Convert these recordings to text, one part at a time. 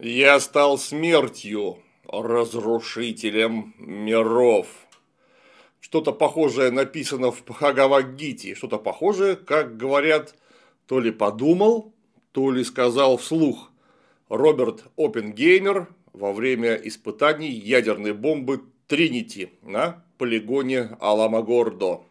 Я стал смертью, разрушителем миров. Что-то похожее написано в Бхагавадгите, что-то похожее, как говорят, то ли подумал, то ли сказал вслух Роберт Оппенгеймер во время испытаний ядерной бомбы Тринити на полигоне Аламагордо.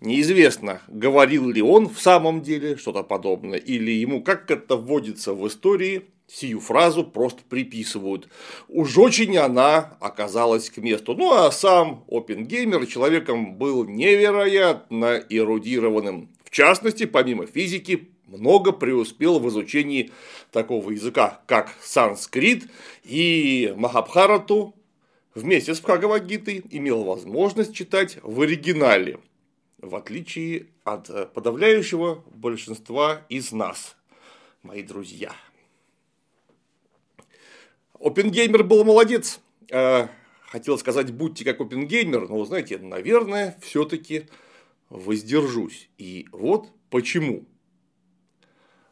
Неизвестно, говорил ли он в самом деле что-то подобное, или ему, как это вводится в истории, сию фразу просто приписывают. Уж очень она оказалась к месту. Ну а сам Опенгеймер человеком был невероятно эрудированным. В частности, помимо физики, много преуспел в изучении такого языка, как санскрит и Махабхарату, вместе с Бхагавадгитой имел возможность читать в оригинале, в отличие от э, подавляющего большинства из нас, мои друзья. Опенгеймер был молодец. Э, хотел сказать, будьте как Опенгеймер, но, знаете, наверное, все-таки воздержусь. И вот почему.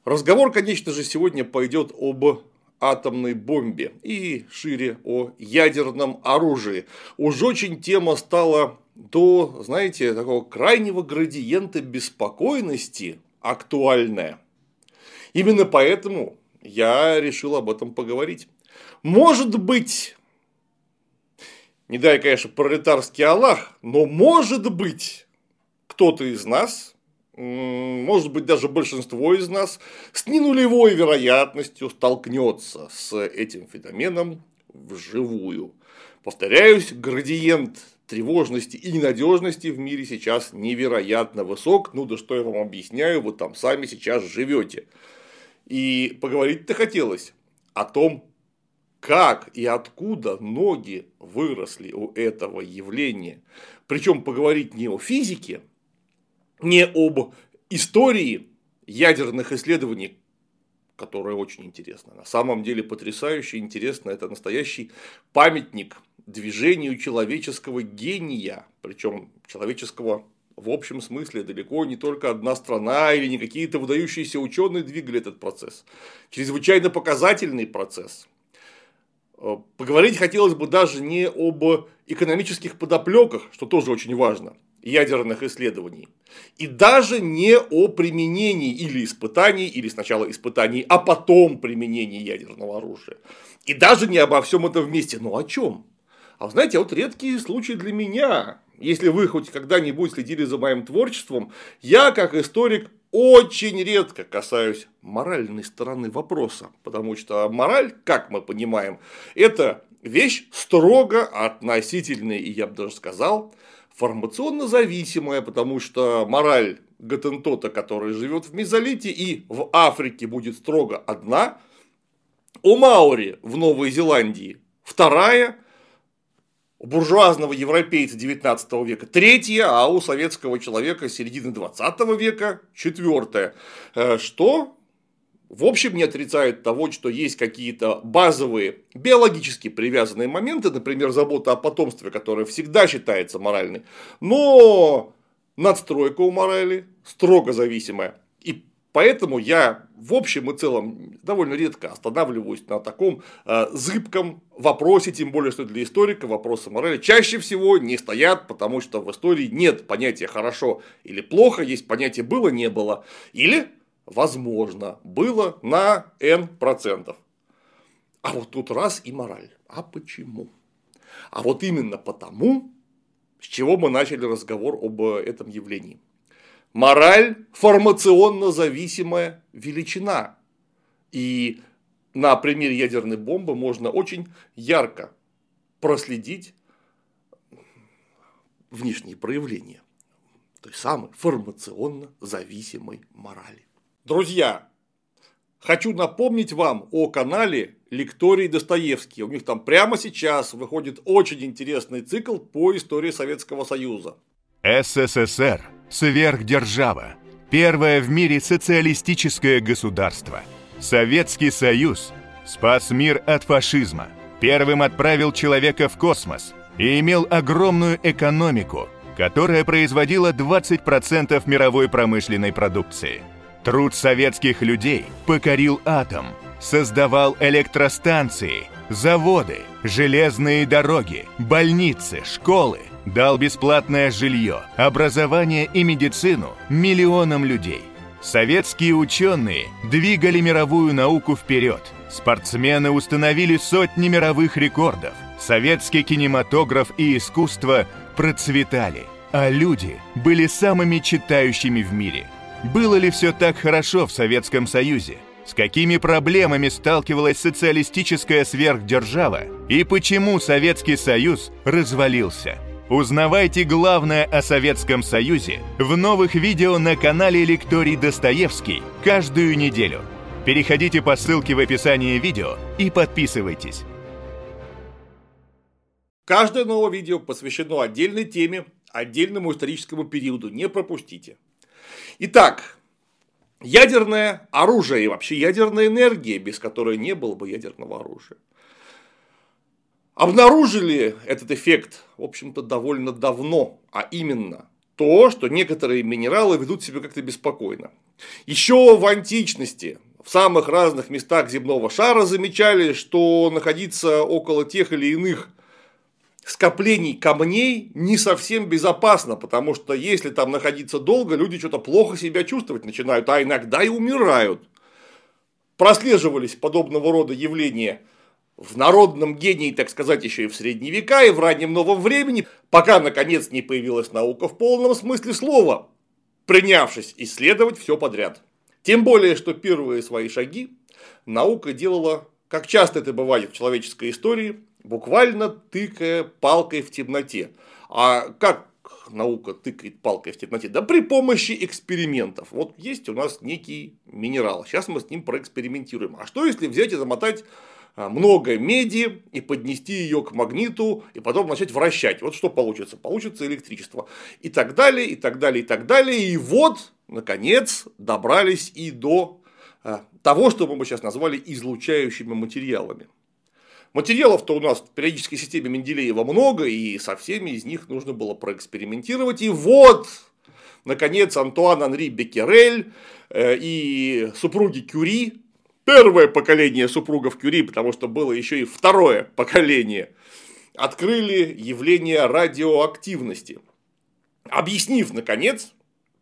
Разговор, конечно же, сегодня пойдет об атомной бомбе и шире о ядерном оружии. Уж очень тема стала до, знаете, такого крайнего градиента беспокойности актуальная. Именно поэтому я решил об этом поговорить. Может быть, не дай, конечно, пролетарский Аллах, но может быть, кто-то из нас может быть, даже большинство из нас с ненулевой вероятностью столкнется с этим феноменом вживую. Повторяюсь, градиент тревожности и ненадежности в мире сейчас невероятно высок. Ну да что я вам объясняю, вы там сами сейчас живете. И поговорить-то хотелось о том, как и откуда ноги выросли у этого явления. Причем поговорить не о физике, не об истории ядерных исследований, которая очень интересна. На самом деле потрясающе интересно. Это настоящий памятник движению человеческого гения, причем человеческого в общем смысле далеко не только одна страна или не какие-то выдающиеся ученые двигали этот процесс. Чрезвычайно показательный процесс. Э, поговорить хотелось бы даже не об экономических подоплеках, что тоже очень важно, ядерных исследований. И даже не о применении или испытаний, или сначала испытаний, а потом применении ядерного оружия. И даже не обо всем этом вместе. Но о чем? А знаете, вот редкие случаи для меня. Если вы хоть когда-нибудь следили за моим творчеством, я, как историк, очень редко касаюсь моральной стороны вопроса, потому что мораль, как мы понимаем, это вещь строго относительная, и я бы даже сказал, формационно зависимая, потому что мораль Гатентота, который живет в мезолите и в Африке будет строго одна, у Маури в Новой Зеландии вторая, у буржуазного европейца 19 века третья, а у советского человека середины 20 века четвертая. Э, что в общем, не отрицает того, что есть какие-то базовые биологически привязанные моменты, например, забота о потомстве, которая всегда считается моральной, но надстройка у морали строго зависимая. Поэтому я в общем и целом довольно редко останавливаюсь на таком э, зыбком вопросе, тем более, что для историка вопросы морали чаще всего не стоят, потому что в истории нет понятия хорошо или плохо, есть понятие было, не было, или возможно, было на n процентов. А вот тут раз и мораль. А почему? А вот именно потому, с чего мы начали разговор об этом явлении. Мораль – формационно зависимая величина. И на примере ядерной бомбы можно очень ярко проследить внешние проявления той самой формационно зависимой морали. Друзья, хочу напомнить вам о канале Лекторий Достоевский. У них там прямо сейчас выходит очень интересный цикл по истории Советского Союза. СССР – сверхдержава, первое в мире социалистическое государство. Советский Союз. Спас мир от фашизма, первым отправил человека в космос и имел огромную экономику, которая производила 20% мировой промышленной продукции – Труд советских людей покорил атом, создавал электростанции, заводы, железные дороги, больницы, школы, дал бесплатное жилье, образование и медицину миллионам людей. Советские ученые двигали мировую науку вперед. Спортсмены установили сотни мировых рекордов. Советский кинематограф и искусство процветали, а люди были самыми читающими в мире. Было ли все так хорошо в Советском Союзе? С какими проблемами сталкивалась социалистическая сверхдержава и почему Советский Союз развалился? Узнавайте главное о Советском Союзе в новых видео на канале Лекторий Достоевский каждую неделю. Переходите по ссылке в описании видео и подписывайтесь. Каждое новое видео посвящено отдельной теме, отдельному историческому периоду. Не пропустите. Итак, ядерное оружие и вообще ядерная энергия, без которой не было бы ядерного оружия. Обнаружили этот эффект, в общем-то, довольно давно, а именно то, что некоторые минералы ведут себя как-то беспокойно. Еще в античности в самых разных местах земного шара замечали, что находиться около тех или иных скоплений камней не совсем безопасно, потому что если там находиться долго, люди что-то плохо себя чувствовать начинают, а иногда и умирают. Прослеживались подобного рода явления в народном гении, так сказать, еще и в средние века, и в раннем новом времени, пока, наконец, не появилась наука в полном смысле слова, принявшись исследовать все подряд. Тем более, что первые свои шаги наука делала, как часто это бывает в человеческой истории, буквально тыкая палкой в темноте. А как наука тыкает палкой в темноте? Да при помощи экспериментов. Вот есть у нас некий минерал, сейчас мы с ним проэкспериментируем. А что если взять и замотать много меди и поднести ее к магниту и потом начать вращать. Вот что получится? Получится электричество. И так далее, и так далее, и так далее. И вот, наконец, добрались и до а, того, что мы бы сейчас назвали излучающими материалами. Материалов-то у нас в периодической системе Менделеева много, и со всеми из них нужно было проэкспериментировать. И вот, наконец, Антуан Анри Беккерель э, и супруги Кюри первое поколение супругов Кюри, потому что было еще и второе поколение, открыли явление радиоактивности, объяснив, наконец,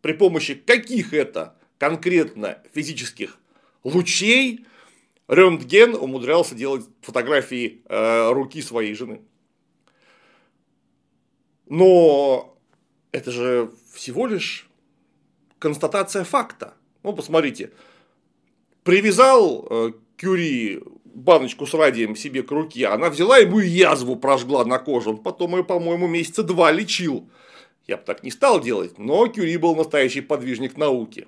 при помощи каких это конкретно физических лучей Рентген умудрялся делать фотографии э, руки своей жены. Но это же всего лишь констатация факта. Ну, посмотрите, привязал э, Кюри баночку с радием себе к руке, она взяла ему язву прожгла на коже, он потом ее, по-моему, месяца два лечил. Я бы так не стал делать, но Кюри был настоящий подвижник науки.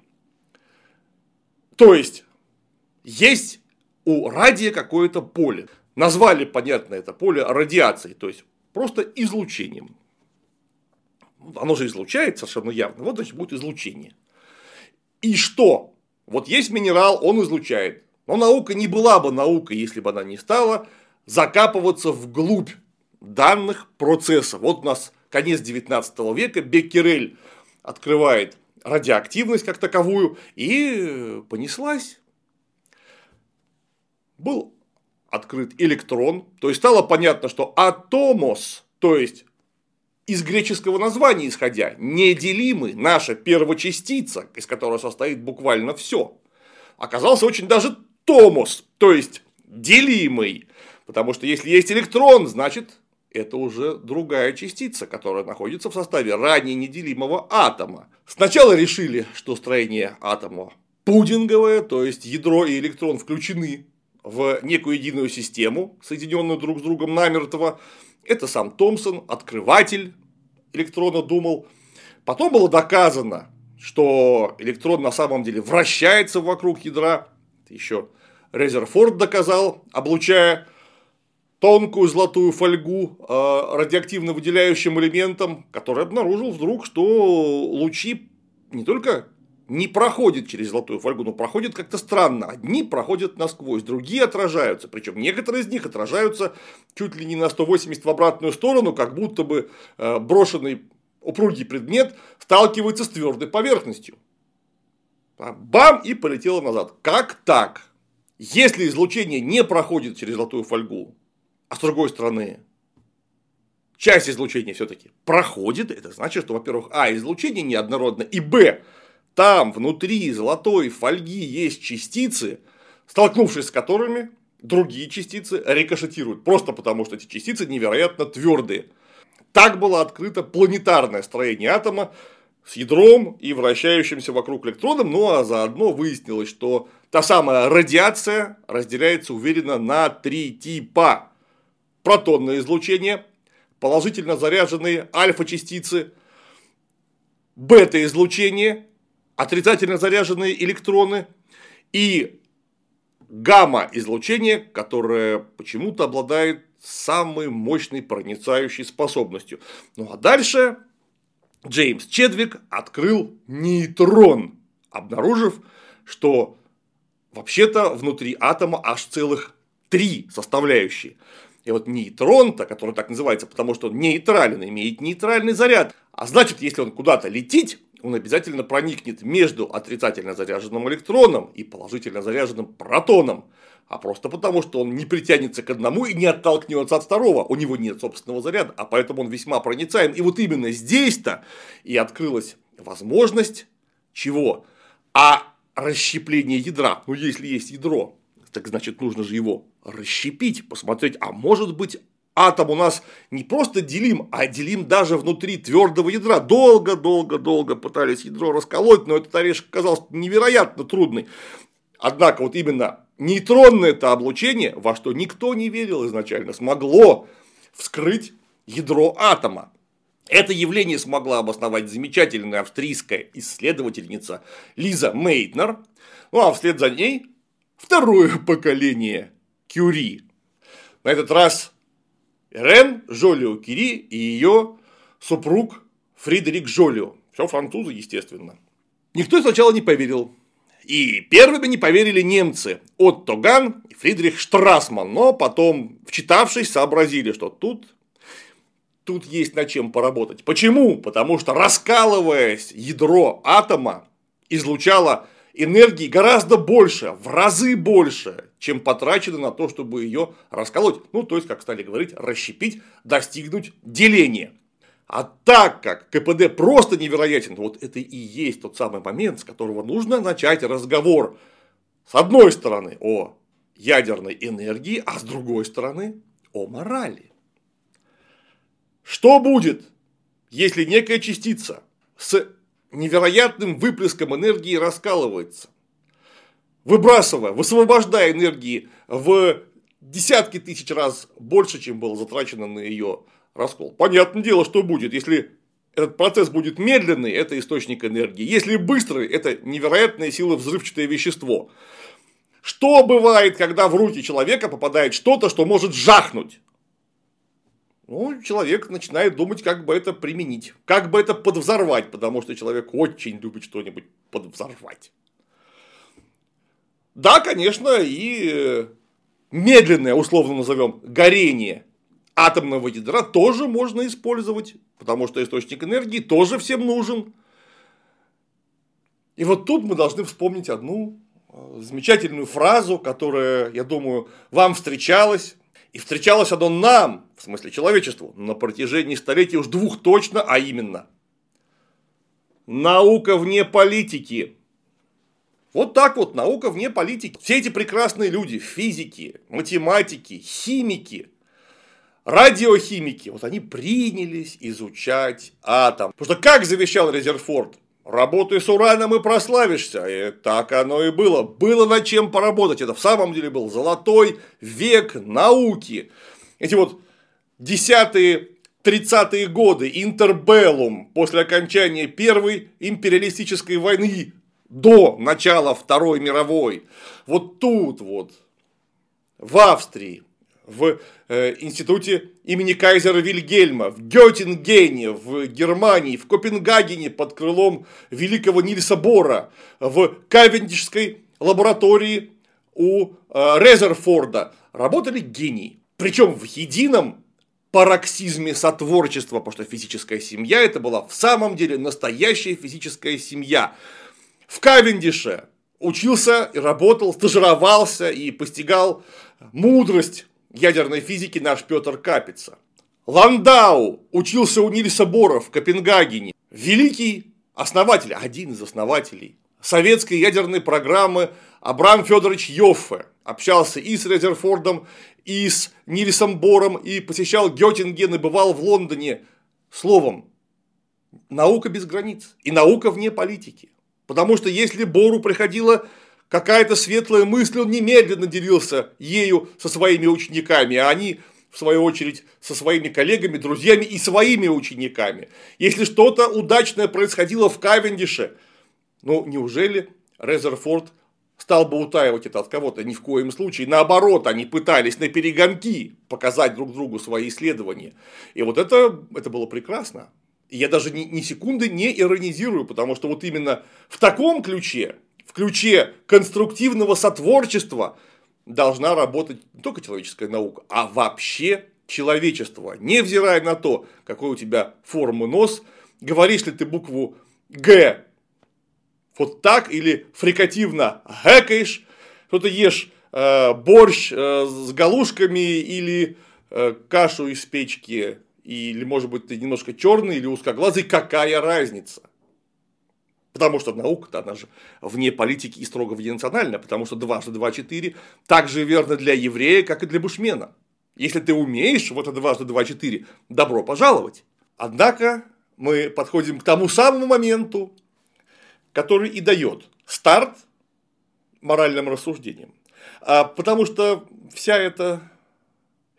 То есть, есть у радия какое-то поле. Назвали, понятно, это поле радиацией, то есть просто излучением. Оно же излучает совершенно явно. Вот значит будет излучение. И что? Вот есть минерал, он излучает. Но наука не была бы наукой, если бы она не стала закапываться вглубь данных процессов. Вот у нас конец 19 века, Беккерель открывает радиоактивность как таковую и понеслась. Был открыт электрон, то есть стало понятно, что атомос, то есть из греческого названия исходя, неделимый, наша первочастица, из которой состоит буквально все, оказался очень даже томос, то есть делимый. Потому что если есть электрон, значит это уже другая частица, которая находится в составе ранее неделимого атома. Сначала решили, что строение атома пудинговое, то есть ядро и электрон включены в некую единую систему, соединенную друг с другом намертво, это сам Томпсон, открыватель электрона, думал. Потом было доказано, что электрон на самом деле вращается вокруг ядра. Это еще Резерфорд доказал, облучая тонкую золотую фольгу э, радиоактивно выделяющим элементом, который обнаружил вдруг, что лучи не только не проходит через золотую фольгу, но проходит как-то странно. Одни проходят насквозь, другие отражаются. Причем некоторые из них отражаются чуть ли не на 180 в обратную сторону, как будто бы э, брошенный упругий предмет сталкивается с твердой поверхностью. Бам! И полетело назад. Как так? Если излучение не проходит через золотую фольгу, а с другой стороны, часть излучения все-таки проходит, это значит, что, во-первых, а, излучение неоднородно, и б, там внутри золотой фольги есть частицы, столкнувшись с которыми другие частицы рикошетируют, просто потому что эти частицы невероятно твердые. Так было открыто планетарное строение атома с ядром и вращающимся вокруг электроном, ну а заодно выяснилось, что та самая радиация разделяется уверенно на три типа. Протонное излучение, положительно заряженные альфа-частицы, бета-излучение, отрицательно заряженные электроны и гамма-излучение, которое почему-то обладает самой мощной проницающей способностью. Ну а дальше Джеймс Чедвик открыл нейтрон, обнаружив, что вообще-то внутри атома аж целых три составляющие. И вот нейтрон-то, который так называется, потому что он нейтрален, имеет нейтральный заряд. А значит, если он куда-то летит, он обязательно проникнет между отрицательно заряженным электроном и положительно заряженным протоном. А просто потому, что он не притянется к одному и не оттолкнется от второго. У него нет собственного заряда, а поэтому он весьма проницаем. И вот именно здесь-то и открылась возможность чего? А расщепление ядра. Ну, если есть ядро, так значит, нужно же его расщепить, посмотреть, а может быть, атом у нас не просто делим, а делим даже внутри твердого ядра. Долго-долго-долго пытались ядро расколоть, но этот орешек оказался невероятно трудный. Однако вот именно нейтронное это облучение, во что никто не верил изначально, смогло вскрыть ядро атома. Это явление смогла обосновать замечательная австрийская исследовательница Лиза Мейтнер, ну а вслед за ней второе поколение Кюри. На этот раз Рен Жолио Кюри и ее супруг Фридерик Жолио. Все французы, естественно. Никто сначала не поверил. И первыми не поверили немцы Отто Ган и Фридрих Штрасман, но потом, вчитавшись, сообразили, что тут тут есть над чем поработать. Почему? Потому что раскалываясь ядро атома излучало энергии гораздо больше, в разы больше, чем потрачено на то, чтобы ее расколоть. Ну, то есть, как стали говорить, расщепить, достигнуть деления. А так как КПД просто невероятен, вот это и есть тот самый момент, с которого нужно начать разговор. С одной стороны о ядерной энергии, а с другой стороны о морали. Что будет, если некая частица с невероятным выплеском энергии раскалывается, выбрасывая, высвобождая энергии в десятки тысяч раз больше, чем было затрачено на ее раскол. Понятное дело, что будет, если этот процесс будет медленный, это источник энергии. Если быстрый, это невероятная сила взрывчатое вещество. Что бывает, когда в руки человека попадает что-то, что может жахнуть? Ну, человек начинает думать, как бы это применить, как бы это подвзорвать, потому что человек очень любит что-нибудь подвзорвать. Да, конечно, и медленное, условно назовем, горение атомного ядра тоже можно использовать, потому что источник энергии тоже всем нужен. И вот тут мы должны вспомнить одну э, замечательную фразу, которая, я думаю, вам встречалась и встречалось оно нам, в смысле человечеству, на протяжении столетий уж двух точно, а именно. Наука вне политики. Вот так вот, наука вне политики. Все эти прекрасные люди, физики, математики, химики, радиохимики, вот они принялись изучать атом. Потому что как завещал Резерфорд? Работай с ураном и прославишься. И так оно и было. Было над чем поработать. Это в самом деле был золотой век науки. Эти вот десятые 30-е годы, интербеллум, после окончания Первой империалистической войны, до начала Второй мировой. Вот тут вот, в Австрии, в э, институте имени Кайзера Вильгельма, в Геттингене, в Германии, в Копенгагене под крылом великого Нильса Бора, в Кавендишской лаборатории у э, Резерфорда работали гении. Причем в едином пароксизме сотворчества, потому что физическая семья это была в самом деле настоящая физическая семья. В Кавендише учился, работал, стажировался и постигал мудрость ядерной физики наш Петр Капица. Ландау учился у Нильса Бора в Копенгагене. Великий основатель, один из основателей советской ядерной программы Абрам Федорович Йоффе общался и с Резерфордом, и с Нильсом Бором, и посещал Геттинген, и бывал в Лондоне. Словом, наука без границ и наука вне политики. Потому что если Бору приходила какая-то светлая мысль, он немедленно делился ею со своими учениками, а они в свою очередь, со своими коллегами, друзьями и своими учениками. Если что-то удачное происходило в Кавендише, ну, неужели Резерфорд стал бы утаивать это от кого-то? Ни в коем случае. Наоборот, они пытались на перегонки показать друг другу свои исследования. И вот это, это было прекрасно. Я даже ни, ни секунды не иронизирую, потому что вот именно в таком ключе, в ключе конструктивного сотворчества должна работать не только человеческая наука, а вообще человечество, невзирая на то, какой у тебя формы нос, говоришь ли ты букву Г вот так или фрикативно гэкаешь, что ты ешь э, борщ э, с галушками или э, кашу из печки или, может быть, ты немножко черный или узкоглазый, какая разница? Потому что наука-то, она же вне политики и строго вне национальная, потому что дважды два – четыре так же верно для еврея, как и для бушмена. Если ты умеешь вот это дважды два – четыре, добро пожаловать. Однако мы подходим к тому самому моменту, который и дает старт моральным рассуждениям. А потому что вся эта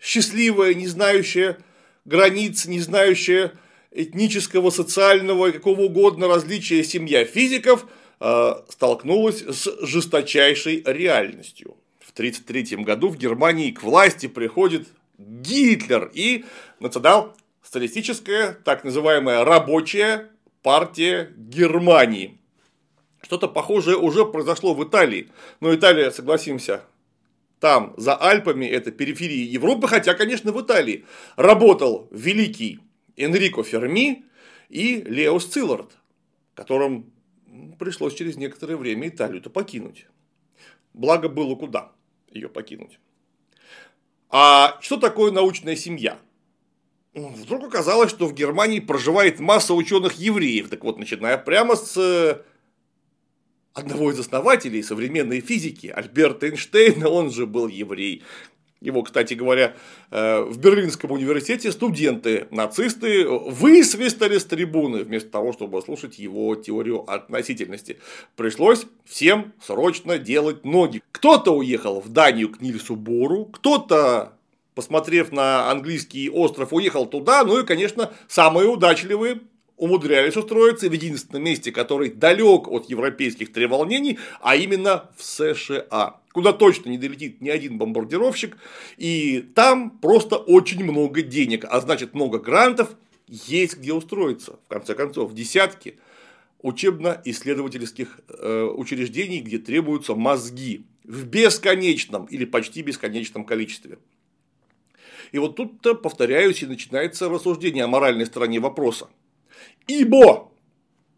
счастливая, не знающая границ, не знающая этнического, социального и какого угодно различия семья физиков а, столкнулась с жесточайшей реальностью. В 1933 году в Германии к власти приходит Гитлер и национал-социалистическая, так называемая рабочая партия Германии. Что-то похожее уже произошло в Италии. Но Италия, согласимся, там, за Альпами, это периферия Европы, хотя, конечно, в Италии работал великий Энрико Ферми и Лео Сциллард, которым пришлось через некоторое время Италию-то покинуть. Благо было куда ее покинуть. А что такое научная семья? Вдруг оказалось, что в Германии проживает масса ученых евреев. Так вот, начиная прямо с одного из основателей современной физики, Альберта Эйнштейна, он же был еврей. Его, кстати говоря, э, в Берлинском университете студенты, нацисты высвистали с трибуны, вместо того, чтобы слушать его теорию относительности. Пришлось всем срочно делать ноги. Кто-то уехал в Данию к Нильсу Бору, кто-то посмотрев на английский остров, уехал туда, ну и, конечно, самые удачливые умудрялись устроиться в единственном месте, который далек от европейских треволнений, а именно в США, куда точно не долетит ни один бомбардировщик, и там просто очень много денег, а значит много грантов, есть где устроиться, в конце концов, десятки учебно-исследовательских э, учреждений, где требуются мозги в бесконечном или почти бесконечном количестве. И вот тут-то, повторяюсь, и начинается рассуждение о моральной стороне вопроса. Ибо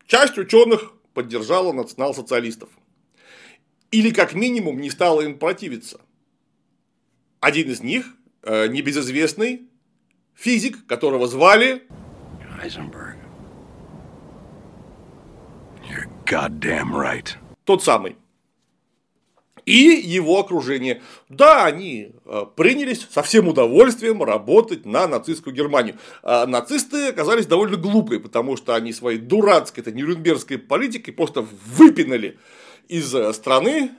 часть ученых поддержала национал-социалистов. Или как минимум не стала им противиться. Один из них, э, небезызвестный физик, которого звали Heisenberg. You're goddamn right. Тот самый и его окружение. Да, они э, принялись со всем удовольствием работать на нацистскую Германию. А нацисты оказались довольно глупые, потому что они своей дурацкой, это нюрнбергской политикой просто выпинали из э, страны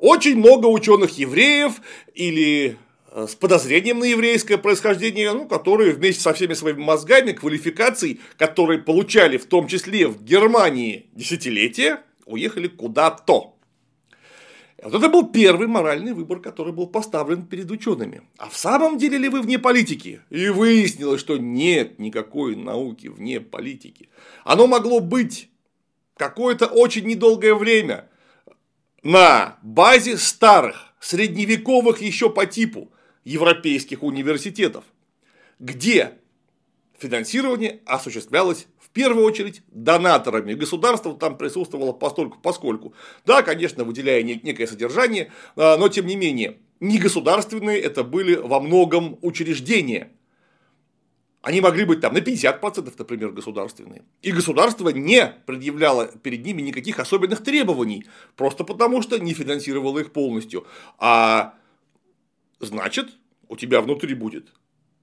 очень много ученых евреев или э, с подозрением на еврейское происхождение, ну, которые вместе со всеми своими мозгами, квалификацией, которые получали в том числе в Германии десятилетия, уехали куда-то. Вот это был первый моральный выбор, который был поставлен перед учеными. А в самом деле ли вы вне политики? И выяснилось, что нет никакой науки вне политики. Оно могло быть какое-то очень недолгое время на базе старых, средневековых еще по типу европейских университетов, где финансирование осуществлялось первую очередь донаторами. Государство там присутствовало постольку поскольку. Да, конечно, выделяя некое содержание, а, но тем не менее, негосударственные это были во многом учреждения. Они могли быть там на 50%, например, государственные. И государство не предъявляло перед ними никаких особенных требований, просто потому что не финансировало их полностью. А значит, у тебя внутри будет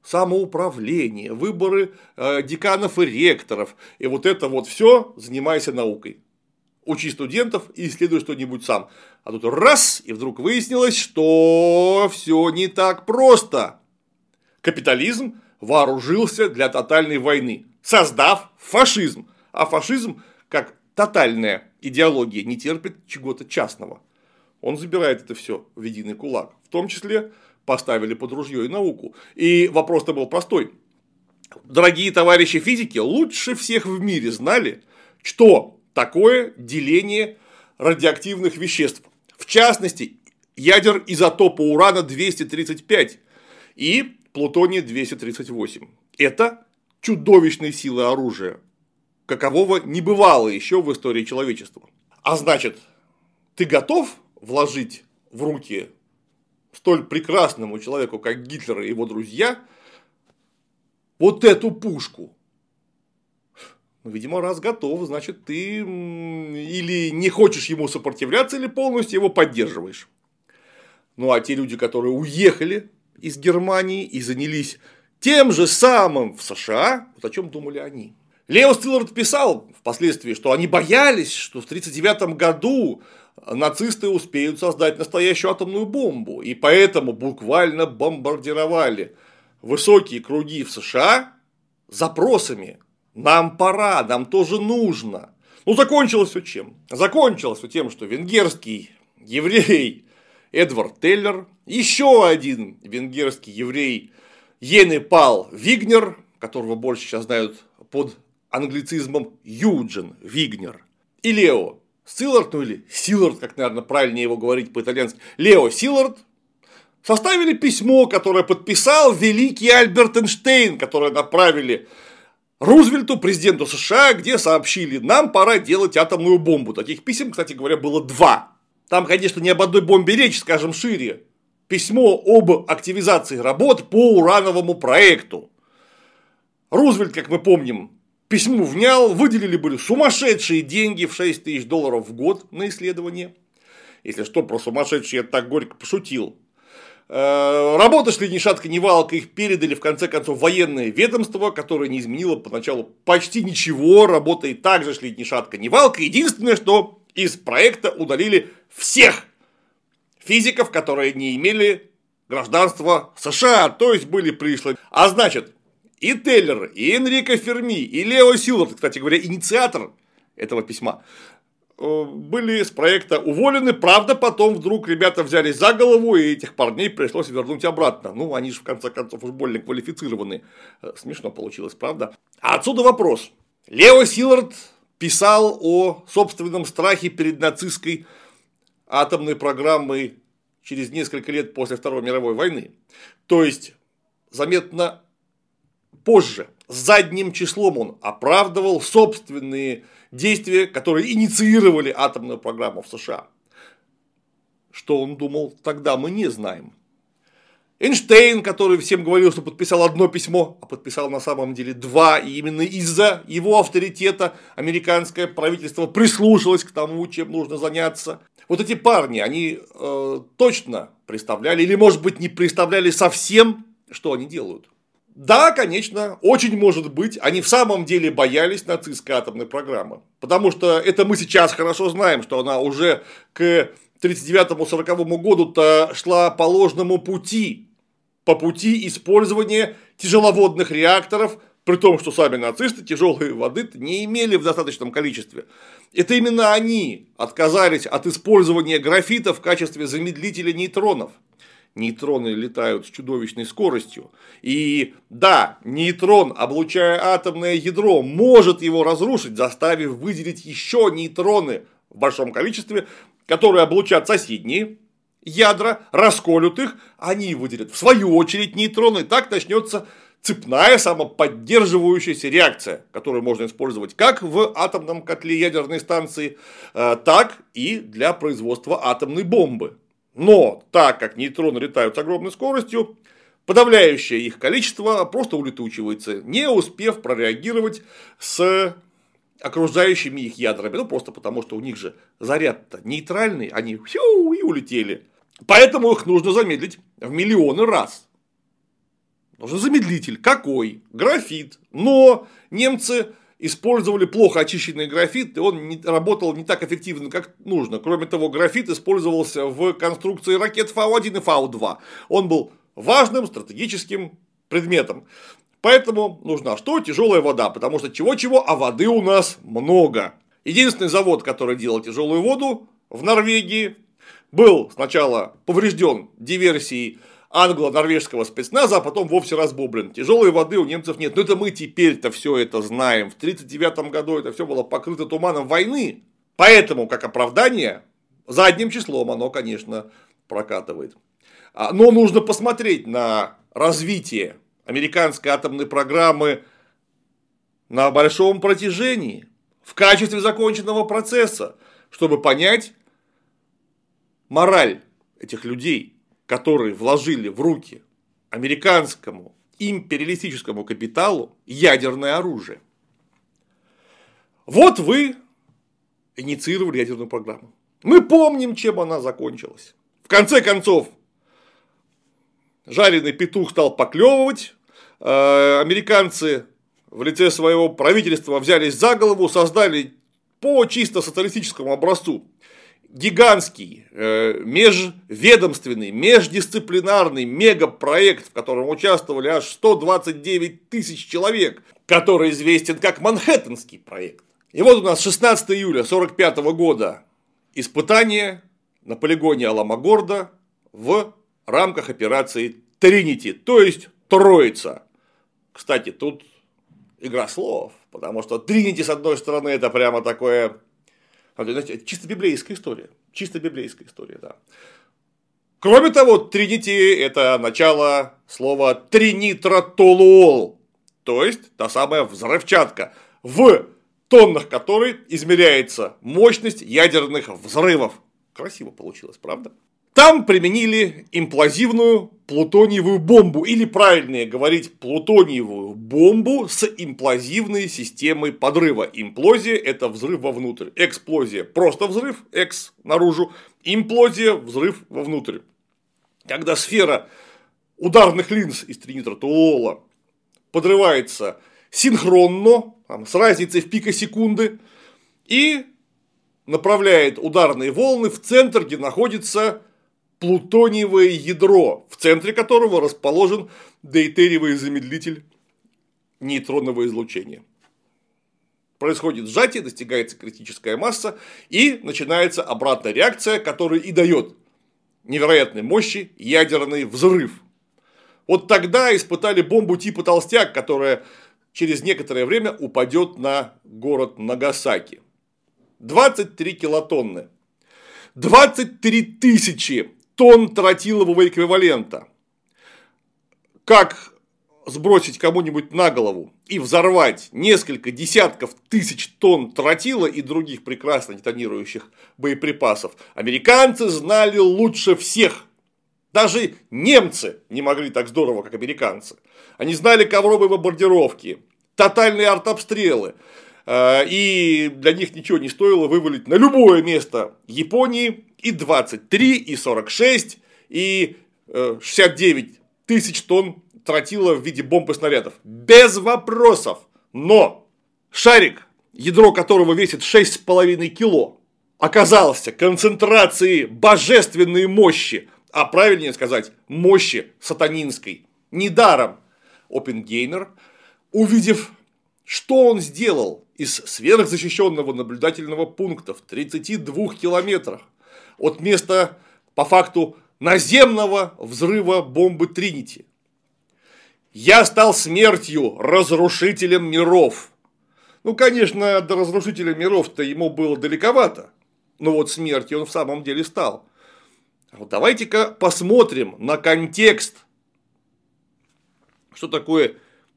самоуправление, выборы э, деканов и ректоров. И вот это вот все занимайся наукой. Учи студентов и исследуй что-нибудь сам. А тут раз, и вдруг выяснилось, что все не так просто. Капитализм вооружился для тотальной войны, создав фашизм. А фашизм, как тотальная идеология, не терпит чего-то частного. Он забирает это все в единый кулак. В том числе поставили под ружье и науку. И вопрос-то был простой. Дорогие товарищи физики лучше всех в мире знали, что такое деление радиоактивных веществ. В частности, ядер изотопа урана-235 и плутония-238. Это чудовищные силы оружия, какового не бывало еще в истории человечества. А значит, ты готов вложить в руки столь прекрасному человеку, как Гитлер и его друзья, вот эту пушку. Ну, видимо, раз готов, значит, ты или не хочешь ему сопротивляться, или полностью его поддерживаешь. Ну, а те люди, которые уехали из Германии и занялись тем же самым в США, вот о чем думали они. Лео Стиллард писал впоследствии, что они боялись, что в 1939 году нацисты успеют создать настоящую атомную бомбу, и поэтому буквально бомбардировали высокие круги в США запросами «нам пора, нам тоже нужно». Ну, закончилось все чем? Закончилось все тем, что венгерский еврей Эдвард Теллер, еще один венгерский еврей Йены Пал Вигнер, которого больше сейчас знают под англицизмом Юджин Вигнер, и Лео Силард, ну или Силард, как, наверное, правильнее его говорить по-итальянски, Лео Силард, составили письмо, которое подписал великий Альберт Эйнштейн, которое направили Рузвельту, президенту США, где сообщили, нам пора делать атомную бомбу. Таких писем, кстати говоря, было два. Там, конечно, не об одной бомбе речь, скажем шире. Письмо об активизации работ по урановому проекту. Рузвельт, как мы помним, письму внял, выделили были сумасшедшие деньги в 6 тысяч долларов в год на исследование. Если что, про сумасшедшие я так горько пошутил. Э, работа шли ни шатка, ни валка, их передали в конце концов военное ведомство, которое не изменило поначалу почти ничего, работа и также шли ни шатка, ни валка. Единственное, что из проекта удалили всех физиков, которые не имели гражданства США, то есть были пришлы. А значит, и Теллер, и Энрико Ферми, и Лео Силвард, кстати говоря, инициатор этого письма, э, были с проекта уволены, правда, потом вдруг ребята взялись за голову, и этих парней пришлось вернуть обратно. Ну, они же, в конце концов, уж больно квалифицированы. Э, смешно получилось, правда? А отсюда вопрос. Лео Силард писал о собственном страхе перед нацистской атомной программой через несколько лет после Второй мировой войны. То есть, заметно позже, задним числом он оправдывал собственные действия, которые инициировали атомную программу в США. Что он думал тогда, мы не знаем. Эйнштейн, который всем говорил, что подписал одно письмо, а подписал на самом деле два, и именно из-за его авторитета американское правительство прислушалось к тому, чем нужно заняться. Вот эти парни, они э, точно представляли, или может быть не представляли совсем, что они делают. Да, конечно, очень может быть, они в самом деле боялись нацистской атомной программы. Потому что это мы сейчас хорошо знаем, что она уже к 1939-1940 году-то шла по ложному пути. По пути использования тяжеловодных реакторов, при том, что сами нацисты тяжелой воды не имели в достаточном количестве. Это именно они отказались от использования графита в качестве замедлителя нейтронов нейтроны летают с чудовищной скоростью. И да, нейтрон, облучая атомное ядро, может его разрушить, заставив выделить еще нейтроны в большом количестве, которые облучат соседние ядра, расколют их, они выделят в свою очередь нейтроны, и так начнется цепная самоподдерживающаяся реакция, которую можно использовать как в атомном котле ядерной станции, э, так и для производства атомной бомбы. Но так как нейтроны летают с огромной скоростью, подавляющее их количество просто улетучивается, не успев прореагировать с окружающими их ядрами. Ну, просто потому, что у них же заряд-то нейтральный, они фью, и улетели. Поэтому их нужно замедлить в миллионы раз. Нужен замедлитель. Какой? Графит. Но немцы использовали плохо очищенный графит, и он не, работал не так эффективно, как нужно. Кроме того, графит использовался в конструкции ракет Фау-1 и Фау-2. Он был важным стратегическим предметом. Поэтому нужна что? Тяжелая вода, потому что чего-чего, а воды у нас много. Единственный завод, который делал тяжелую воду в Норвегии, был сначала поврежден диверсией англо-норвежского спецназа, а потом вовсе разбоблен. Тяжелой воды у немцев нет. Но это мы теперь-то все это знаем. В 1939 году это все было покрыто туманом войны. Поэтому, как оправдание, задним числом оно, конечно, прокатывает. А, но нужно посмотреть на развитие американской атомной программы на большом протяжении, в качестве законченного процесса, чтобы понять мораль этих людей, которые вложили в руки американскому империалистическому капиталу ядерное оружие. Вот вы инициировали ядерную программу. Мы помним, чем она закончилась. В конце концов, жареный петух стал поклевывать, э, американцы в лице своего правительства взялись за голову, создали по чисто социалистическому образцу гигантский, э, межведомственный, междисциплинарный мегапроект, в котором участвовали аж 129 тысяч человек, который известен как Манхэттенский проект. И вот у нас 16 июля 1945 года испытание на полигоне Аламагорда в рамках операции Тринити, то есть Троица. Кстати, тут игра слов, потому что Тринити, с одной стороны, это прямо такое, знаете, чисто библейская история, чисто библейская история, да. Кроме того, Тринити – это начало слова тринитротолуол, то есть та самая взрывчатка, в тоннах которой измеряется мощность ядерных взрывов. Красиво получилось, правда? Там применили имплазивную плутониевую бомбу, или правильнее говорить, плутониевую бомбу с имплазивной системой подрыва. Имплозия – это взрыв вовнутрь, эксплозия – просто взрыв, экс наружу, имплозия – взрыв вовнутрь. Когда сфера ударных линз из тринитротолуола подрывается синхронно, там, с разницей в пикосекунды, и направляет ударные волны в центр, где находится плутониевое ядро, в центре которого расположен дейтериевый замедлитель нейтронного излучения. Происходит сжатие, достигается критическая масса и начинается обратная реакция, которая и дает невероятной мощи ядерный взрыв. Вот тогда испытали бомбу типа толстяк, которая через некоторое время упадет на город Нагасаки. 23 килотонны. 23 тысячи тонн тротилового эквивалента. Как сбросить кому-нибудь на голову и взорвать несколько десятков тысяч тонн тротила и других прекрасно детонирующих боеприпасов, американцы знали лучше всех. Даже немцы не могли так здорово, как американцы. Они знали ковровые бомбардировки, тотальные артобстрелы, и для них ничего не стоило вывалить на любое место Японии и 23, и 46, и 69 э, тысяч тонн тротила в виде бомб и снарядов. Без вопросов. Но шарик, ядро которого весит 6,5 кило, оказался концентрацией божественной мощи, а правильнее сказать, мощи сатанинской. Недаром Опенгеймер, увидев, что он сделал из сверхзащищенного наблюдательного пункта в 32 километрах от места, по факту, наземного взрыва бомбы Тринити. Я стал смертью, разрушителем миров. Ну, конечно, до разрушителя миров-то ему было далековато, но вот смертью он в самом деле стал. Вот давайте-ка посмотрим на контекст, что такое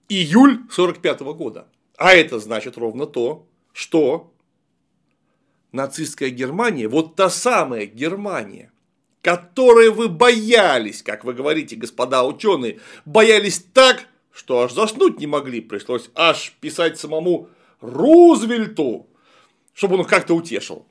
июль 45 года. А это значит ровно то, что нацистская Германия, вот та самая Германия, которой вы боялись, как вы говорите, господа ученые, боялись так, что аж заснуть не могли, пришлось аж писать самому Рузвельту, чтобы он как-то утешил.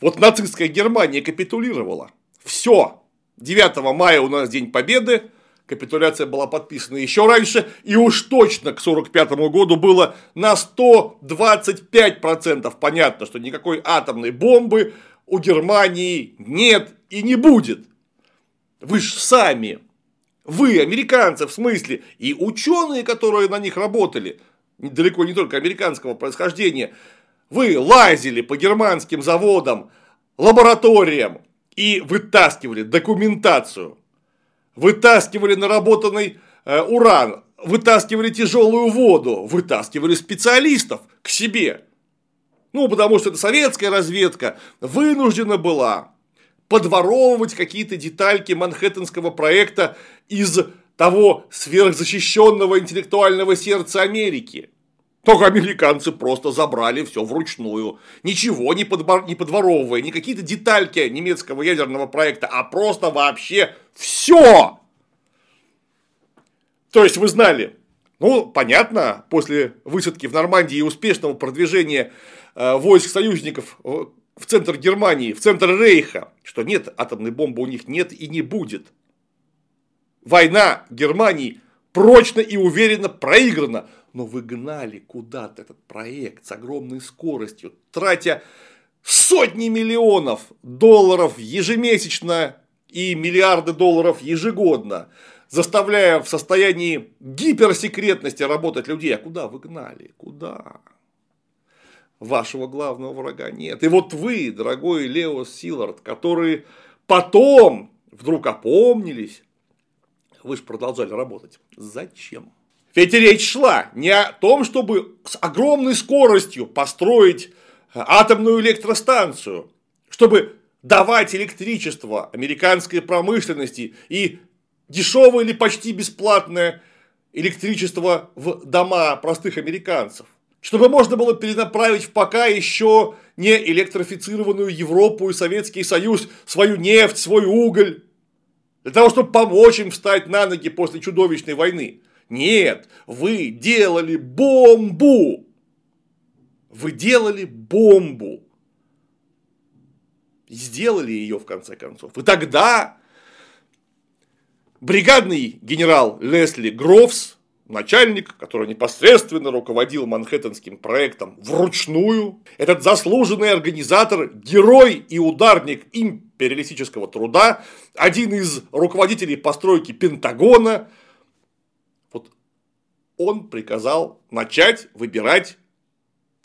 Вот нацистская Германия капитулировала. Все. 9 мая у нас День Победы, капитуляция была подписана еще раньше, и уж точно к 1945 году было на 125% понятно, что никакой атомной бомбы у Германии нет и не будет. Вы ж сами, вы, американцы, в смысле, и ученые, которые на них работали, далеко не только американского происхождения, вы лазили по германским заводам, лабораториям и вытаскивали документацию, вытаскивали наработанный э, уран, вытаскивали тяжелую воду, вытаскивали специалистов к себе. Ну, потому что это советская разведка вынуждена была подворовывать какие-то детальки манхэттенского проекта из того сверхзащищенного интеллектуального сердца Америки. Только американцы просто забрали все вручную, ничего не, подбор, не подворовывая, не какие-то детальки немецкого ядерного проекта, а просто вообще все. То есть вы знали, ну, понятно, после высадки в Нормандии и успешного продвижения э, войск союзников в центр Германии, в центр Рейха, что нет, атомной бомбы у них нет и не будет. Война Германии прочно и уверенно проиграна, но вы гнали куда-то этот проект с огромной скоростью, тратя сотни миллионов долларов ежемесячно и миллиарды долларов ежегодно, заставляя в состоянии гиперсекретности работать людей. А куда вы гнали? Куда? вашего главного врага нет. И вот вы, дорогой Лео Силард, которые потом вдруг опомнились, вы же продолжали работать. Зачем? Ведь речь шла не о том, чтобы с огромной скоростью построить атомную электростанцию, чтобы давать электричество американской промышленности и дешевое или почти бесплатное электричество в дома простых американцев чтобы можно было перенаправить в пока еще не электрифицированную Европу и Советский Союз свою нефть, свой уголь, для того, чтобы помочь им встать на ноги после чудовищной войны. Нет, вы делали бомбу. Вы делали бомбу. Сделали ее в конце концов. И тогда бригадный генерал Лесли Грофс начальник, который непосредственно руководил Манхэттенским проектом вручную. Этот заслуженный организатор, герой и ударник империалистического труда, один из руководителей постройки Пентагона. Он приказал начать выбирать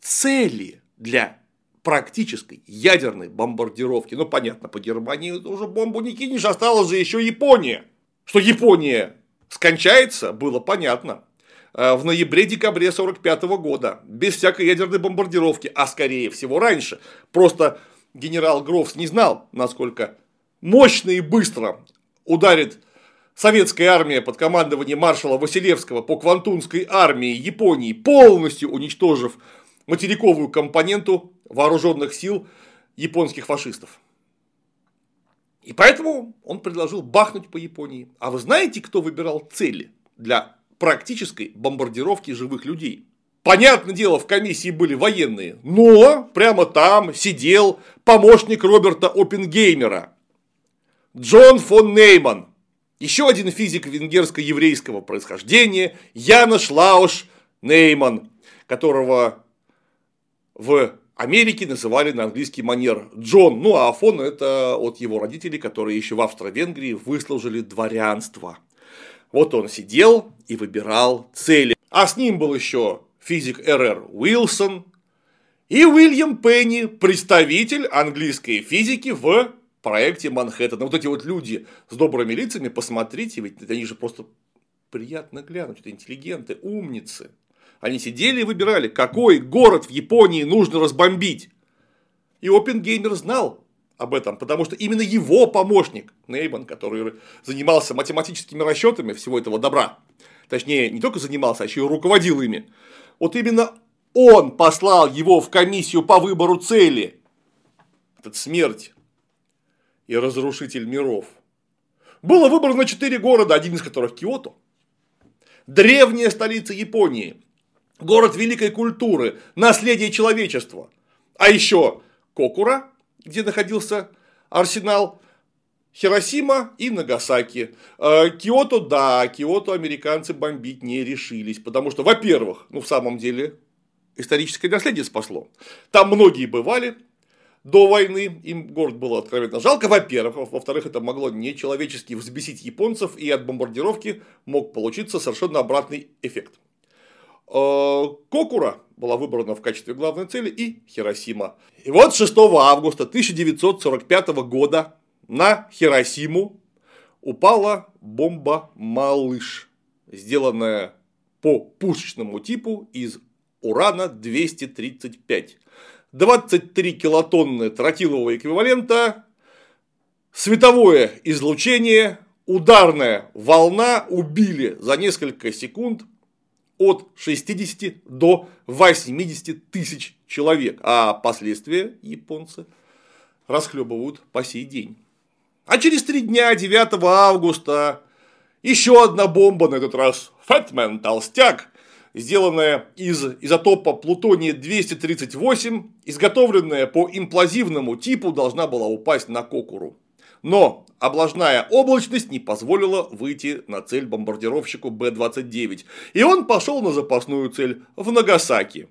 цели для практической ядерной бомбардировки. Ну, понятно, по Германии уже бомбу не кинешь, осталась же еще Япония. Что Япония скончается, было понятно. Э, в ноябре-декабре 1945 года, без всякой ядерной бомбардировки, а скорее всего раньше. Просто генерал Грофс не знал, насколько мощно и быстро ударит советская армия под командованием маршала Василевского по Квантунской армии Японии, полностью уничтожив материковую компоненту вооруженных сил японских фашистов. И поэтому он предложил бахнуть по Японии. А вы знаете, кто выбирал цели для практической бомбардировки живых людей? Понятное дело, в комиссии были военные, но прямо там сидел помощник Роберта Оппенгеймера, Джон фон Нейман, еще один физик венгерско-еврейского происхождения, Янош Лауш Нейман, которого в Америки называли на английский манер Джон, ну а Афон это от его родителей, которые еще в Австро-Венгрии выслужили дворянство. Вот он сидел и выбирал цели. А с ним был еще физик Р.Р. Уилсон и Уильям Пенни, представитель английской физики в проекте Манхэттен. Вот эти вот люди с добрыми лицами, посмотрите, ведь они же просто приятно глянуть, это интеллигенты, умницы. Они сидели и выбирали, какой город в Японии нужно разбомбить. И Опенгеймер знал об этом, потому что именно его помощник, Нейман, который занимался математическими расчетами всего этого добра, точнее, не только занимался, а еще и руководил ими. Вот именно он послал его в комиссию по выбору цели. Этот смерть и разрушитель миров. Было выбрано четыре города, один из которых Киото. Древняя столица Японии. Город великой культуры, наследие человечества. А еще Кокура, где находился арсенал, Хиросима и Нагасаки. Э, Киото, да, Киото американцы бомбить не решились, потому что, во-первых, ну в самом деле историческое наследие спасло. Там многие бывали до войны, им город было откровенно жалко, во-первых. Во-вторых, это могло нечеловечески взбесить японцев, и от бомбардировки мог получиться совершенно обратный эффект. Э, Кокура была выбрана в качестве главной цели и Хиросима. И вот 6 августа 1945 года на Хиросиму упала бомба «Малыш», сделанная по пушечному типу из урана-235. 23 килотонны тротилового эквивалента, световое излучение, ударная волна убили за несколько секунд от 60 до 80 тысяч человек, а последствия японцы расхлебывают по сей день. А через три дня, 9 августа, еще одна бомба, на этот раз Фэтмен Толстяк, сделанная из изотопа плутония-238, изготовленная по имплазивному типу, должна была упасть на Кокуру. Но облажная облачность не позволила выйти на цель бомбардировщику Б-29, и он пошел на запасную цель в Нагасаки,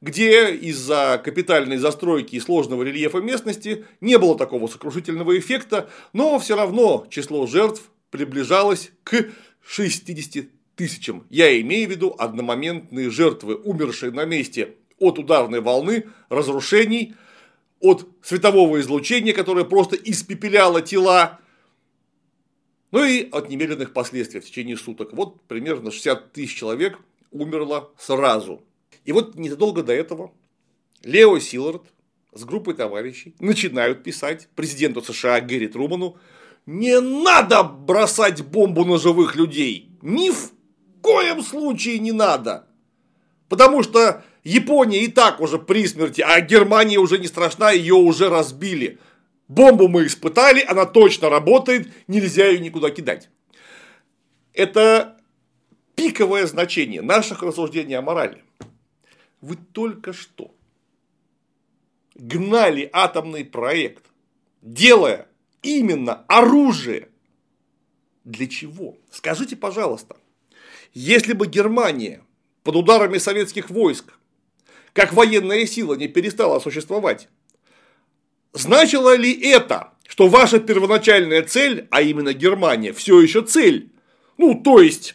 где из-за капитальной застройки и сложного рельефа местности не было такого сокрушительного эффекта, но все равно число жертв приближалось к 60 тысячам. Я имею в виду одномоментные жертвы, умершие на месте от ударной волны, разрушений, от светового излучения, которое просто испепеляло тела, ну и от немедленных последствий в течение суток. Вот примерно 60 тысяч человек умерло сразу. И вот незадолго до этого Лео Силард с группой товарищей начинают писать президенту США Гэри Труману не надо бросать бомбу на живых людей. В коем случае не надо. Потому что Япония и так уже при смерти, а Германия уже не страшна, ее уже разбили. Бомбу мы испытали, она точно работает, нельзя ее никуда кидать. Это пиковое значение наших рассуждений о морали. Вы только что гнали атомный проект, делая именно оружие. Для чего? Скажите, пожалуйста, если бы Германия под ударами советских войск, как военная сила, не перестала существовать, значило ли это, что ваша первоначальная цель, а именно Германия, все еще цель? Ну, то есть,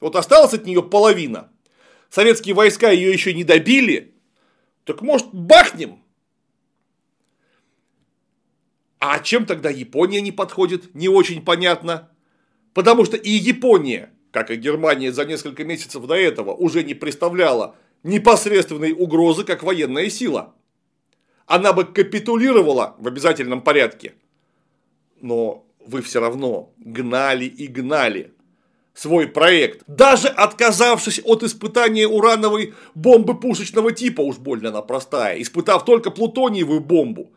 вот осталась от нее половина, советские войска ее еще не добили, так может бахнем? А чем тогда Япония не подходит, не очень понятно. Потому что и Япония как и Германия за несколько месяцев до этого, уже не представляла непосредственной угрозы как военная сила. Она бы капитулировала в обязательном порядке. Но вы все равно гнали и гнали свой проект, даже отказавшись от испытания урановой бомбы пушечного типа, уж больно она простая, испытав только плутониевую бомбу.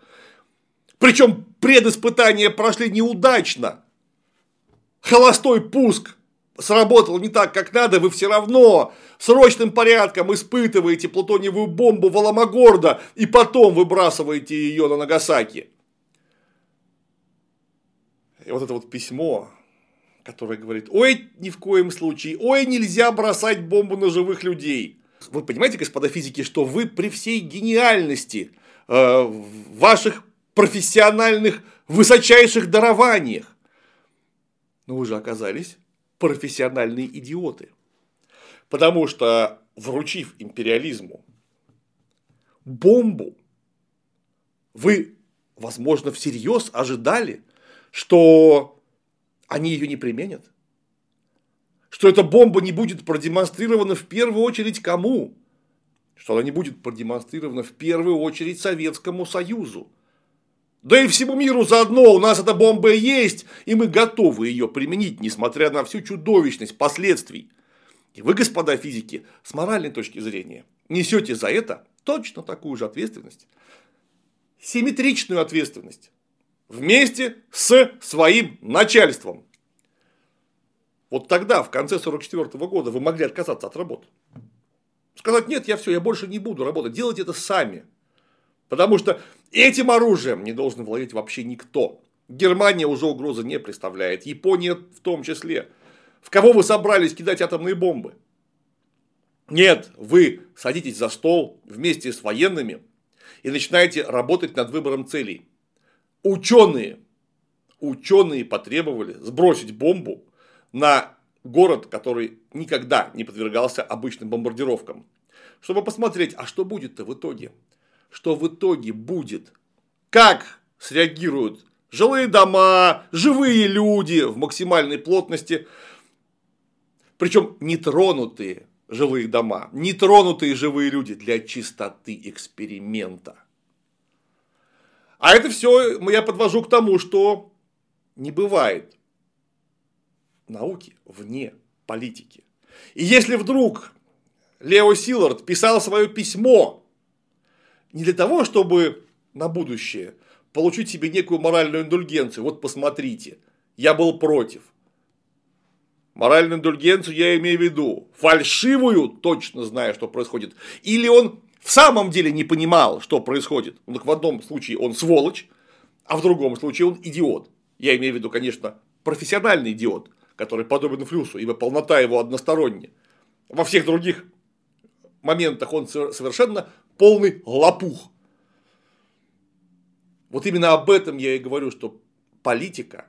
Причем предиспытания прошли неудачно. Холостой пуск сработал не так, как надо, вы все равно срочным порядком испытываете плутониевую бомбу в Аламагорда и потом выбрасываете ее на Нагасаки. И вот это вот письмо, которое говорит, ой, ни в коем случае, ой, нельзя бросать бомбу на живых людей. Вы понимаете, господа физики, что вы при всей гениальности э, ваших профессиональных высочайших дарованиях, но вы же оказались профессиональные идиоты. Потому что, вручив империализму бомбу, вы, возможно, всерьез ожидали, что они ее не применят. Что эта бомба не будет продемонстрирована в первую очередь кому? Что она не будет продемонстрирована в первую очередь Советскому Союзу. Да и всему миру заодно, у нас эта бомба есть, и мы готовы ее применить, несмотря на всю чудовищность последствий. И вы, господа физики, с моральной точки зрения, несете за это точно такую же ответственность. Симметричную ответственность. Вместе с своим начальством. Вот тогда, в конце 1944 года, вы могли отказаться от работы. Сказать, нет, я все, я больше не буду работать, делайте это сами. Потому что этим оружием не должен владеть вообще никто. Германия уже угрозы не представляет, Япония в том числе. В кого вы собрались кидать атомные бомбы? Нет, вы садитесь за стол вместе с военными и начинаете работать над выбором целей. Ученые, ученые потребовали сбросить бомбу на город, который никогда не подвергался обычным бомбардировкам, чтобы посмотреть, а что будет-то в итоге что в итоге будет. Как среагируют жилые дома, живые люди в максимальной плотности, причем нетронутые жилые дома, нетронутые живые люди для чистоты эксперимента. А это все я подвожу к тому, что не бывает науки вне политики. И если вдруг Лео Силард писал свое письмо не для того, чтобы на будущее получить себе некую моральную индульгенцию. Вот посмотрите, я был против. Моральную индульгенцию я имею в виду фальшивую, точно зная, что происходит. Или он в самом деле не понимал, что происходит. Ну, в одном случае он сволочь, а в другом случае он идиот. Я имею в виду, конечно, профессиональный идиот, который подобен Флюсу, ибо полнота его односторонняя. Во всех других моментах он совершенно полный лопух. Вот именно об этом я и говорю, что политика,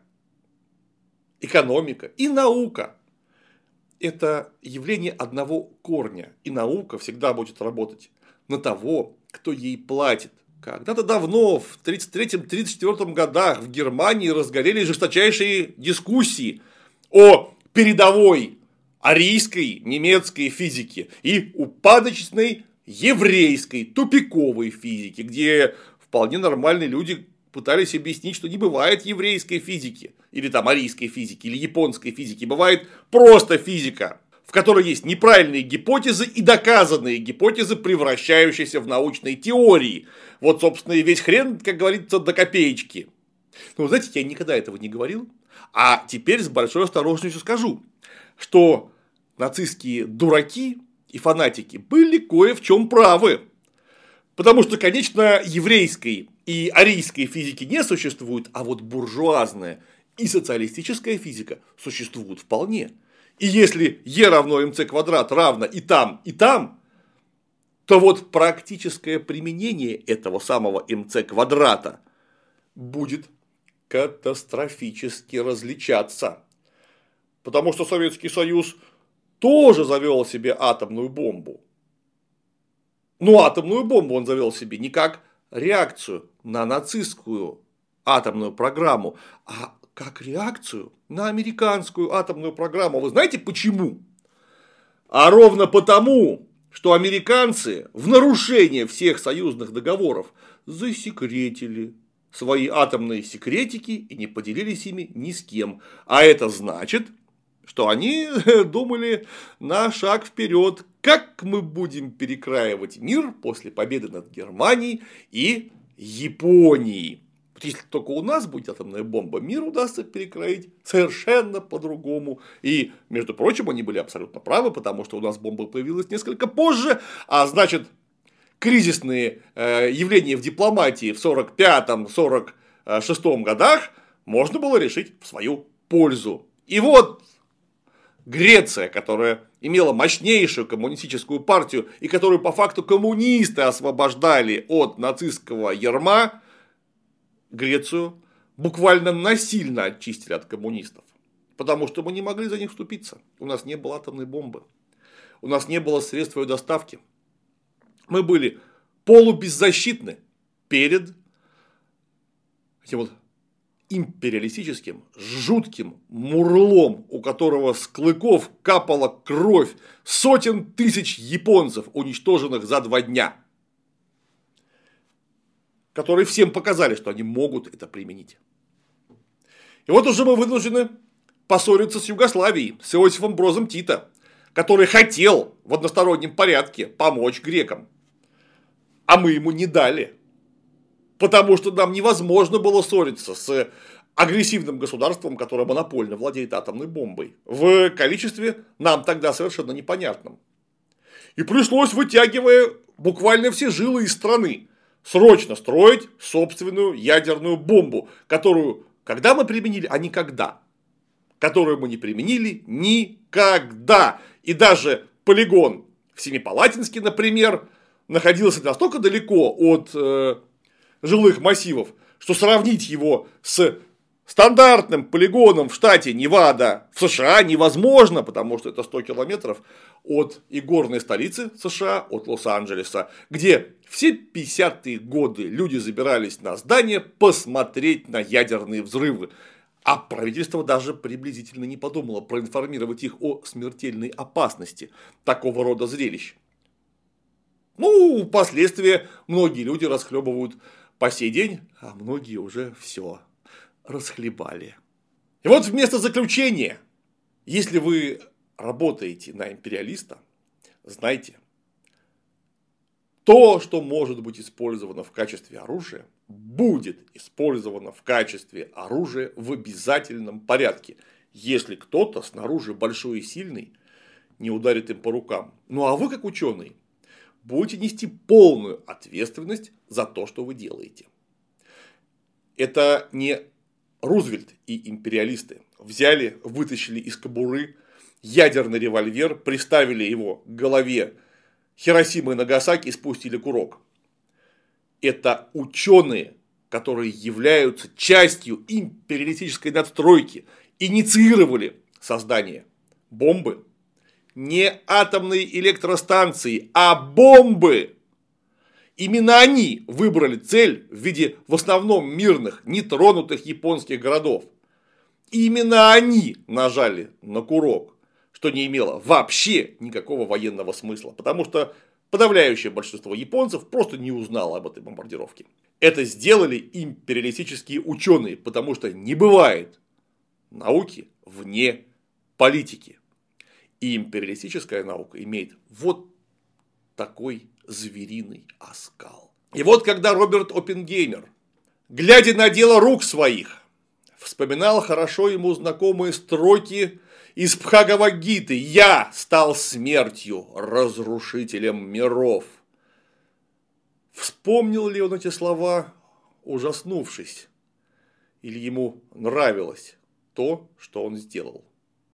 экономика и наука – это явление одного корня. И наука всегда будет работать на того, кто ей платит. Когда-то давно, в 1933-1934 годах, в Германии разгорелись жесточайшие дискуссии о передовой арийской немецкой физике и упадочной еврейской, тупиковой физики, где вполне нормальные люди пытались объяснить, что не бывает еврейской физики, или там арийской физики, или японской физики, бывает просто физика, в которой есть неправильные гипотезы и доказанные гипотезы, превращающиеся в научные теории. Вот, собственно, и весь хрен, как говорится, до копеечки. Ну, знаете, я никогда этого не говорил, а теперь с большой осторожностью скажу, что нацистские дураки и фанатики были кое в чем правы. Потому что, конечно, еврейской и арийской физики не существует, а вот буржуазная и социалистическая физика существуют вполне. И если Е равно МЦ квадрат равно и там, и там, то вот практическое применение этого самого МЦ квадрата будет катастрофически различаться. Потому что Советский Союз тоже завел себе атомную бомбу. Ну, атомную бомбу он завел себе не как реакцию на нацистскую атомную программу, а как реакцию на американскую атомную программу. Вы знаете почему? А ровно потому, что американцы в нарушение всех союзных договоров засекретили свои атомные секретики и не поделились ими ни с кем. А это значит, что они думали на шаг вперед, как мы будем перекраивать мир после победы над Германией и Японией. Вот если только у нас будет атомная бомба, мир удастся перекроить совершенно по-другому. И, между прочим, они были абсолютно правы, потому что у нас бомба появилась несколько позже, а значит, кризисные э, явления в дипломатии в 45-46 годах можно было решить в свою пользу. И вот Греция, которая имела мощнейшую коммунистическую партию и которую по факту коммунисты освобождали от нацистского ярма, Грецию буквально насильно очистили от коммунистов. Потому что мы не могли за них вступиться. У нас не было атомной бомбы. У нас не было средств ее доставки. Мы были полубеззащитны перед этим вот империалистическим, жутким мурлом, у которого с клыков капала кровь сотен тысяч японцев, уничтоженных за два дня. которые всем показали, что они могут это применить. И вот уже мы вынуждены поссориться с Югославией, с Иосифом Брозом Тита, который хотел в одностороннем порядке помочь грекам. А мы ему не дали. Потому что нам невозможно было ссориться с агрессивным государством, которое монопольно владеет атомной бомбой, в количестве нам тогда совершенно непонятном. И пришлось, вытягивая буквально все жилы из страны, срочно строить собственную ядерную бомбу, которую когда мы применили, а никогда. Которую мы не применили никогда. И даже полигон в Семипалатинске, например, находился настолько далеко от э, жилых массивов, что сравнить его с стандартным полигоном в штате Невада в США невозможно, потому что это 100 километров от игорной столицы США, от Лос-Анджелеса, где все 50-е годы люди забирались на здание посмотреть на ядерные взрывы. А правительство даже приблизительно не подумало проинформировать их о смертельной опасности такого рода зрелищ. Ну, последствия многие люди расхлебывают по сей день, а многие уже все расхлебали. И вот вместо заключения, если вы работаете на империалиста, знайте, то, что может быть использовано в качестве оружия, будет использовано в качестве оружия в обязательном порядке, если кто-то снаружи большой и сильный не ударит им по рукам. Ну а вы, как ученый, будете нести полную ответственность за то, что вы делаете. Это не Рузвельт и империалисты взяли, вытащили из кобуры ядерный револьвер, приставили его к голове Хиросимы и Нагасаки и спустили курок. Это ученые, которые являются частью империалистической надстройки, инициировали создание бомбы. Не атомной электростанции, а бомбы. Именно они выбрали цель в виде в основном мирных, нетронутых японских городов. Именно они нажали на курок, что не имело вообще никакого военного смысла, потому что подавляющее большинство японцев просто не узнало об этой бомбардировке. Это сделали империалистические ученые, потому что не бывает науки вне политики. И империалистическая наука имеет вот такой звериный оскал. И вот когда Роберт Оппенгеймер, глядя на дело рук своих, вспоминал хорошо ему знакомые строки из Пхагавагиты «Я стал смертью, разрушителем миров». Вспомнил ли он эти слова, ужаснувшись, или ему нравилось то, что он сделал?